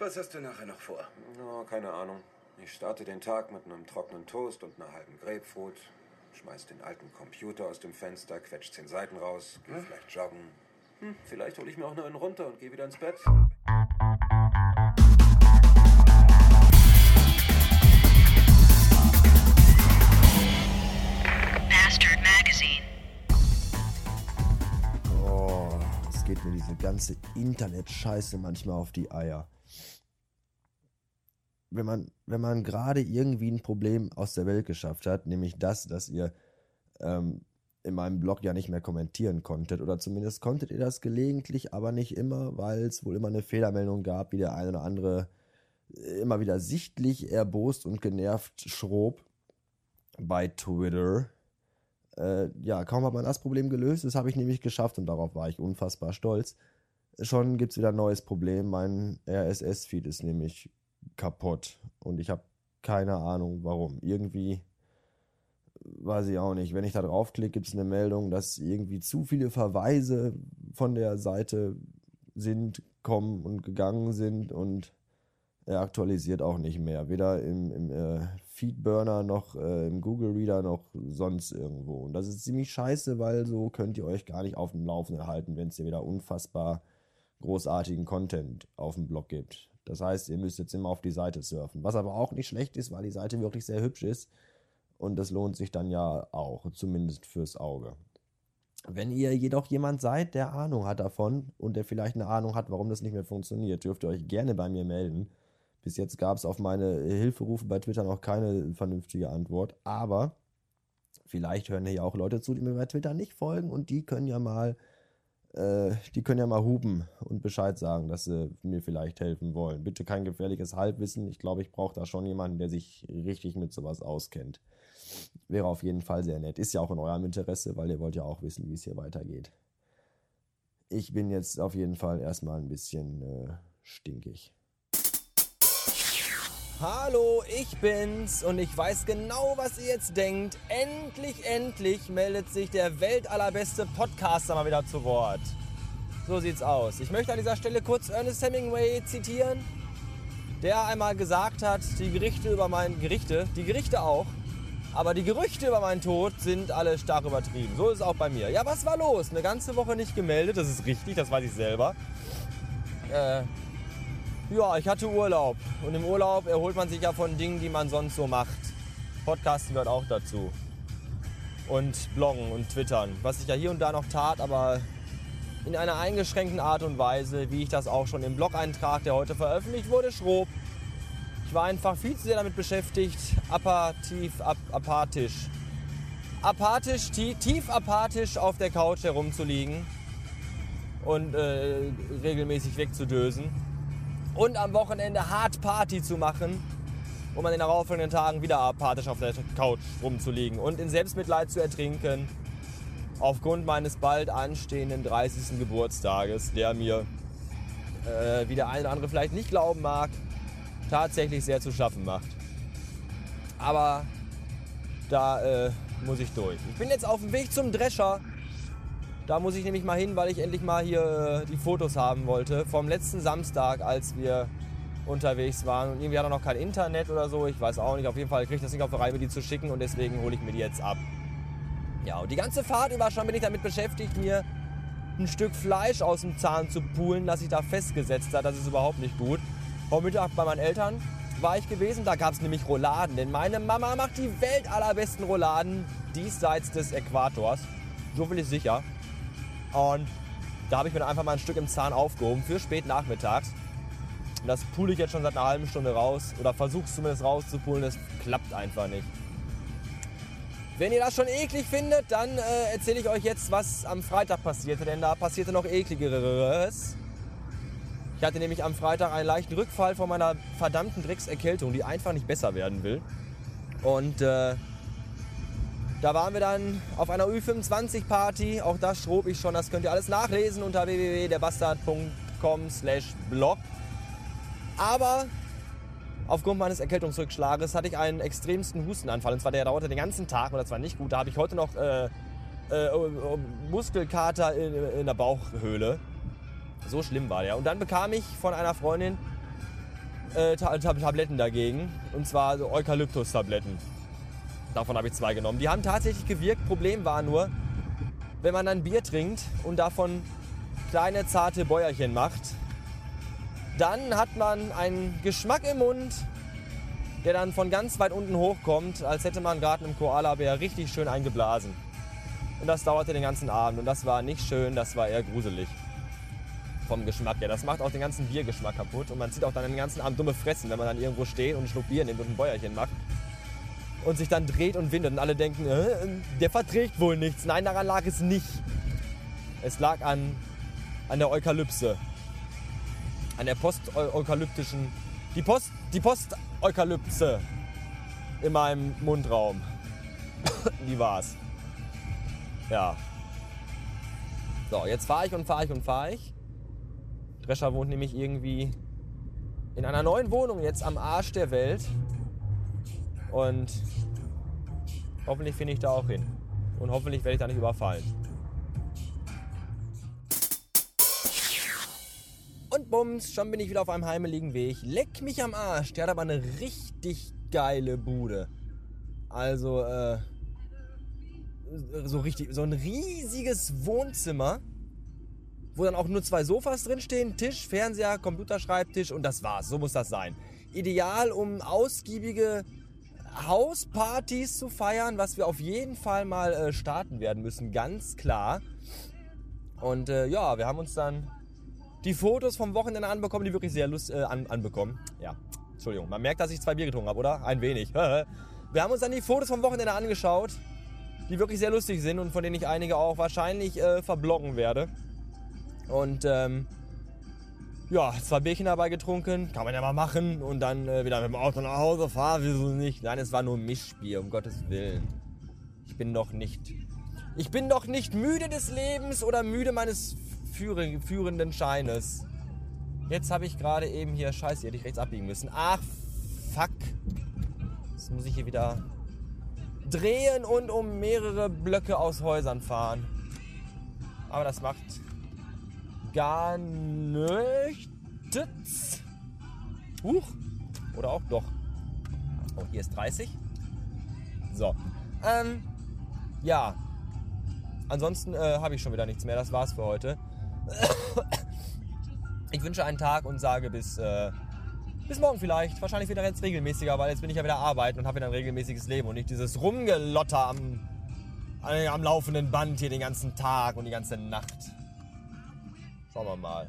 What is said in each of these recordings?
Was hast du nachher noch vor? No, keine Ahnung. Ich starte den Tag mit einem trockenen Toast und einer halben Grapefruit, schmeiß den alten Computer aus dem Fenster, quetscht zehn Seiten raus, geh vielleicht joggen. Hm, vielleicht hole ich mir auch noch einen runter und gehe wieder ins Bett. Bastard Magazine. Oh, es geht mir diese ganze Internet-Scheiße manchmal auf die Eier. Wenn man, wenn man gerade irgendwie ein Problem aus der Welt geschafft hat, nämlich das, dass ihr ähm, in meinem Blog ja nicht mehr kommentieren konntet, oder zumindest konntet ihr das gelegentlich, aber nicht immer, weil es wohl immer eine Fehlermeldung gab, wie der eine oder andere immer wieder sichtlich erbost und genervt schrob bei Twitter äh, ja, kaum hat man das Problem gelöst, das habe ich nämlich geschafft und darauf war ich unfassbar stolz. Schon gibt es wieder ein neues Problem. Mein RSS-Feed ist nämlich kaputt und ich habe keine Ahnung warum. Irgendwie weiß ich auch nicht. Wenn ich da draufklicke, gibt es eine Meldung, dass irgendwie zu viele Verweise von der Seite sind, kommen und gegangen sind und er aktualisiert auch nicht mehr. Weder im, im äh, Feedburner noch äh, im Google Reader noch sonst irgendwo. Und das ist ziemlich scheiße, weil so könnt ihr euch gar nicht auf dem Laufenden halten, wenn es hier wieder unfassbar großartigen Content auf dem Blog gibt. Das heißt, ihr müsst jetzt immer auf die Seite surfen. Was aber auch nicht schlecht ist, weil die Seite wirklich sehr hübsch ist. Und das lohnt sich dann ja auch, zumindest fürs Auge. Wenn ihr jedoch jemand seid, der Ahnung hat davon und der vielleicht eine Ahnung hat, warum das nicht mehr funktioniert, dürft ihr euch gerne bei mir melden. Bis jetzt gab es auf meine Hilferufe bei Twitter noch keine vernünftige Antwort. Aber vielleicht hören ja auch Leute zu, die mir bei Twitter nicht folgen und die können ja mal, äh, die können ja mal hupen und Bescheid sagen, dass sie mir vielleicht helfen wollen. Bitte kein gefährliches Halbwissen. Ich glaube, ich brauche da schon jemanden, der sich richtig mit sowas auskennt. Wäre auf jeden Fall sehr nett. Ist ja auch in eurem Interesse, weil ihr wollt ja auch wissen, wie es hier weitergeht. Ich bin jetzt auf jeden Fall erstmal ein bisschen äh, stinkig. Hallo, ich bin's und ich weiß genau, was ihr jetzt denkt. Endlich, endlich meldet sich der weltallerbeste Podcaster mal wieder zu Wort. So sieht's aus. Ich möchte an dieser Stelle kurz Ernest Hemingway zitieren, der einmal gesagt hat, die Gerichte über mein Gerichte, die Gerichte auch, aber die Gerüchte über meinen Tod sind alle stark übertrieben. So ist es auch bei mir. Ja, was war los? Eine ganze Woche nicht gemeldet, das ist richtig, das weiß ich selber. Äh, ja, ich hatte Urlaub. Und im Urlaub erholt man sich ja von Dingen, die man sonst so macht. Podcasten gehört auch dazu. Und Bloggen und Twittern. Was ich ja hier und da noch tat, aber in einer eingeschränkten Art und Weise, wie ich das auch schon im Blog-Eintrag, der heute veröffentlicht wurde, schrob. Ich war einfach viel zu sehr damit beschäftigt, apathisch, ap apathisch, apathisch, tief, tief apathisch auf der Couch herumzuliegen und äh, regelmäßig wegzudösen und am Wochenende hart Party zu machen, um an den darauffolgenden Tagen wieder apathisch auf der Couch rumzuliegen und in Selbstmitleid zu ertrinken, aufgrund meines bald anstehenden 30. Geburtstages, der mir, äh, wie der eine oder andere vielleicht nicht glauben mag, tatsächlich sehr zu schaffen macht. Aber da äh, muss ich durch. Ich bin jetzt auf dem Weg zum Drescher. Da muss ich nämlich mal hin, weil ich endlich mal hier äh, die Fotos haben wollte vom letzten Samstag, als wir unterwegs waren. Und irgendwie hat er noch kein Internet oder so. Ich weiß auch nicht. Auf jeden Fall kriege ich das nicht auf der Reihe, mir die zu schicken und deswegen hole ich mir die jetzt ab. Ja, und die ganze Fahrt über schon bin ich damit beschäftigt, mir ein Stück Fleisch aus dem Zahn zu pulen, das sich da festgesetzt hat. Das ist überhaupt nicht gut. Heute Mittag bei meinen Eltern war ich gewesen, da gab es nämlich Rouladen. Denn meine Mama macht die weltallerbesten Rouladen diesseits des Äquators. So viel ist sicher. Und da habe ich mir einfach mal ein Stück im Zahn aufgehoben für spät nachmittags. Das pule ich jetzt schon seit einer halben Stunde raus. Oder versuche es zumindest rauszupulen. Das klappt einfach nicht. Wenn ihr das schon eklig findet, dann äh, erzähle ich euch jetzt, was am Freitag passierte. Denn da passierte noch ekligeres. Ich hatte nämlich am Freitag einen leichten Rückfall von meiner verdammten Dreckserkältung, die einfach nicht besser werden will. Und äh, da waren wir dann auf einer Ü25-Party. Auch das schrob ich schon. Das könnt ihr alles nachlesen unter www.derbastard.com slash blog. Aber aufgrund meines Erkältungsrückschlages hatte ich einen extremsten Hustenanfall. Und zwar der dauerte den ganzen Tag und das war nicht gut. Da habe ich heute noch äh, äh, Muskelkater in, in der Bauchhöhle. So schlimm war der. Und dann bekam ich von einer Freundin äh, Ta- Ta- Tabletten dagegen. Und zwar so Eukalyptus-Tabletten. Davon habe ich zwei genommen. Die haben tatsächlich gewirkt. Problem war nur, wenn man dann Bier trinkt und davon kleine zarte Bäuerchen macht, dann hat man einen Geschmack im Mund, der dann von ganz weit unten hochkommt, als hätte man gerade einem Koalabär richtig schön eingeblasen. Und das dauerte den ganzen Abend und das war nicht schön, das war eher gruselig. Vom Geschmack her. Das macht auch den ganzen Biergeschmack kaputt und man zieht auch dann den ganzen Abend dumme Fressen, wenn man dann irgendwo steht und einen Schluck Bier nimmt und ein Bäuerchen macht. Und sich dann dreht und windet und alle denken, äh, der verträgt wohl nichts. Nein, daran lag es nicht. Es lag an, an der Eukalypse. An der post-eukalyptischen. Die Post. Die Post-Eukalypse in meinem Mundraum. Die war's. Ja. So, jetzt fahre ich und fahre ich und fahre ich. Drescher wohnt nämlich irgendwie in einer neuen Wohnung jetzt am Arsch der Welt. Und hoffentlich finde ich da auch hin. Und hoffentlich werde ich da nicht überfallen. Und bums, schon bin ich wieder auf einem heimeligen Weg. Leck mich am Arsch. Der hat aber eine richtig geile Bude. Also, äh, so richtig, so ein riesiges Wohnzimmer, wo dann auch nur zwei Sofas drinstehen, Tisch, Fernseher, Computerschreibtisch und das war's. So muss das sein. Ideal, um ausgiebige Hauspartys zu feiern, was wir auf jeden Fall mal äh, starten werden müssen, ganz klar. Und äh, ja, wir haben uns dann die Fotos vom Wochenende anbekommen, die wirklich sehr lust äh, an, anbekommen. Ja, Entschuldigung, man merkt, dass ich zwei Bier getrunken habe, oder? Ein wenig. wir haben uns dann die Fotos vom Wochenende angeschaut, die wirklich sehr lustig sind und von denen ich einige auch wahrscheinlich äh, verbloggen werde. Und ähm, ja, zwei Bierchen dabei getrunken, kann man ja mal machen und dann äh, wieder mit dem Auto nach Hause fahren, wieso nicht? Nein, es war nur Mischbier, um Gottes Willen. Ich bin doch nicht. Ich bin doch nicht müde des Lebens oder müde meines führe, führenden Scheines. Jetzt habe ich gerade eben hier, scheiße, hier hätte ich rechts abbiegen müssen. Ach, fuck. Jetzt muss ich hier wieder drehen und um mehrere Blöcke aus Häusern fahren. Aber das macht gar nichts. Huch. Oder auch doch. Oh, hier ist 30. So. Ähm, ja. Ansonsten äh, habe ich schon wieder nichts mehr. Das war's für heute. Ich wünsche einen Tag und sage bis, äh, bis morgen vielleicht. Wahrscheinlich wieder jetzt regelmäßiger, weil jetzt bin ich ja wieder arbeiten und habe wieder ein regelmäßiges Leben und nicht dieses Rumgelotter am, äh, am laufenden Band hier den ganzen Tag und die ganze Nacht. Schauen wir mal.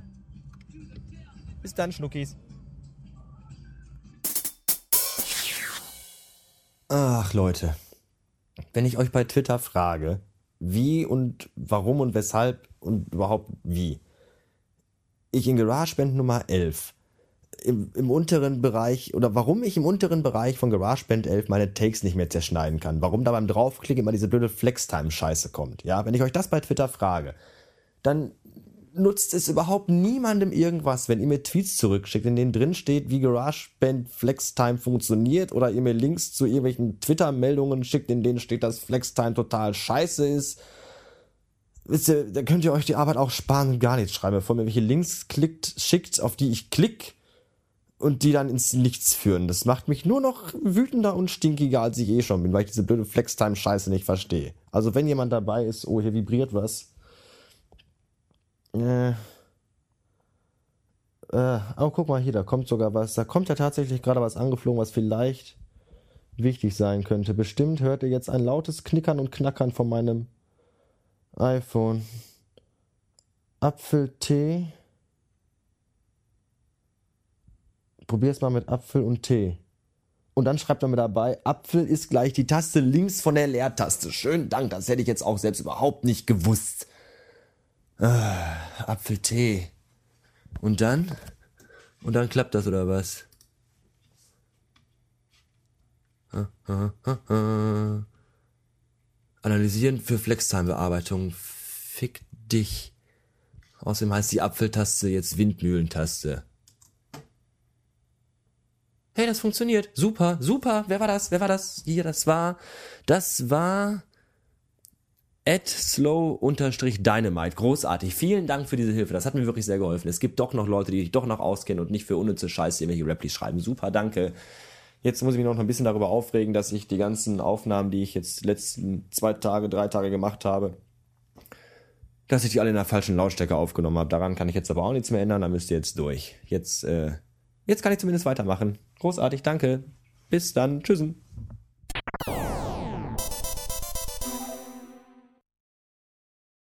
Bis dann, Schnuckis. Ach Leute, wenn ich euch bei Twitter frage, wie und warum und weshalb und überhaupt wie, ich in GarageBand Nummer 11 im, im unteren Bereich oder warum ich im unteren Bereich von GarageBand 11 meine Takes nicht mehr zerschneiden kann, warum da beim Draufklicken immer diese blöde Flextime-Scheiße kommt, ja, wenn ich euch das bei Twitter frage, dann nutzt es überhaupt niemandem irgendwas, wenn ihr mir Tweets zurückschickt, in denen drin steht, wie GarageBand FlexTime funktioniert oder ihr mir Links zu irgendwelchen Twitter-Meldungen schickt, in denen steht, dass FlexTime total scheiße ist. Wisst ihr, da könnt ihr euch die Arbeit auch sparen und gar nichts schreiben, bevor mir welche Links klickt, schickt, auf die ich klick und die dann ins Nichts führen. Das macht mich nur noch wütender und stinkiger, als ich eh schon bin, weil ich diese blöde FlexTime-Scheiße nicht verstehe. Also wenn jemand dabei ist, oh, hier vibriert was, äh. Äh, oh, guck mal hier, da kommt sogar was. Da kommt ja tatsächlich gerade was angeflogen, was vielleicht wichtig sein könnte. Bestimmt hört ihr jetzt ein lautes Knickern und Knackern von meinem iPhone. Apfeltee. Probier's mal mit Apfel und Tee. Und dann schreibt er mir dabei, Apfel ist gleich die Taste links von der Leertaste. Schönen Dank, das hätte ich jetzt auch selbst überhaupt nicht gewusst. Ah, Apfeltee. Und dann? Und dann klappt das oder was? Analysieren für Flextime-Bearbeitung. Fick dich. Außerdem heißt die Apfeltaste jetzt Windmühlentaste. Hey, das funktioniert. Super, super. Wer war das? Wer war das? Hier, das war. Das war. At slow-dynamite. Großartig. Vielen Dank für diese Hilfe. Das hat mir wirklich sehr geholfen. Es gibt doch noch Leute, die sich doch noch auskennen und nicht für unnütze Scheiße irgendwelche Replis schreiben. Super, danke. Jetzt muss ich mich noch ein bisschen darüber aufregen, dass ich die ganzen Aufnahmen, die ich jetzt letzten zwei Tage, drei Tage gemacht habe, dass ich die alle in der falschen Lautstärke aufgenommen habe. Daran kann ich jetzt aber auch nichts mehr ändern. Da müsst ihr jetzt durch. Jetzt, äh, jetzt kann ich zumindest weitermachen. Großartig, danke. Bis dann. Tschüssen.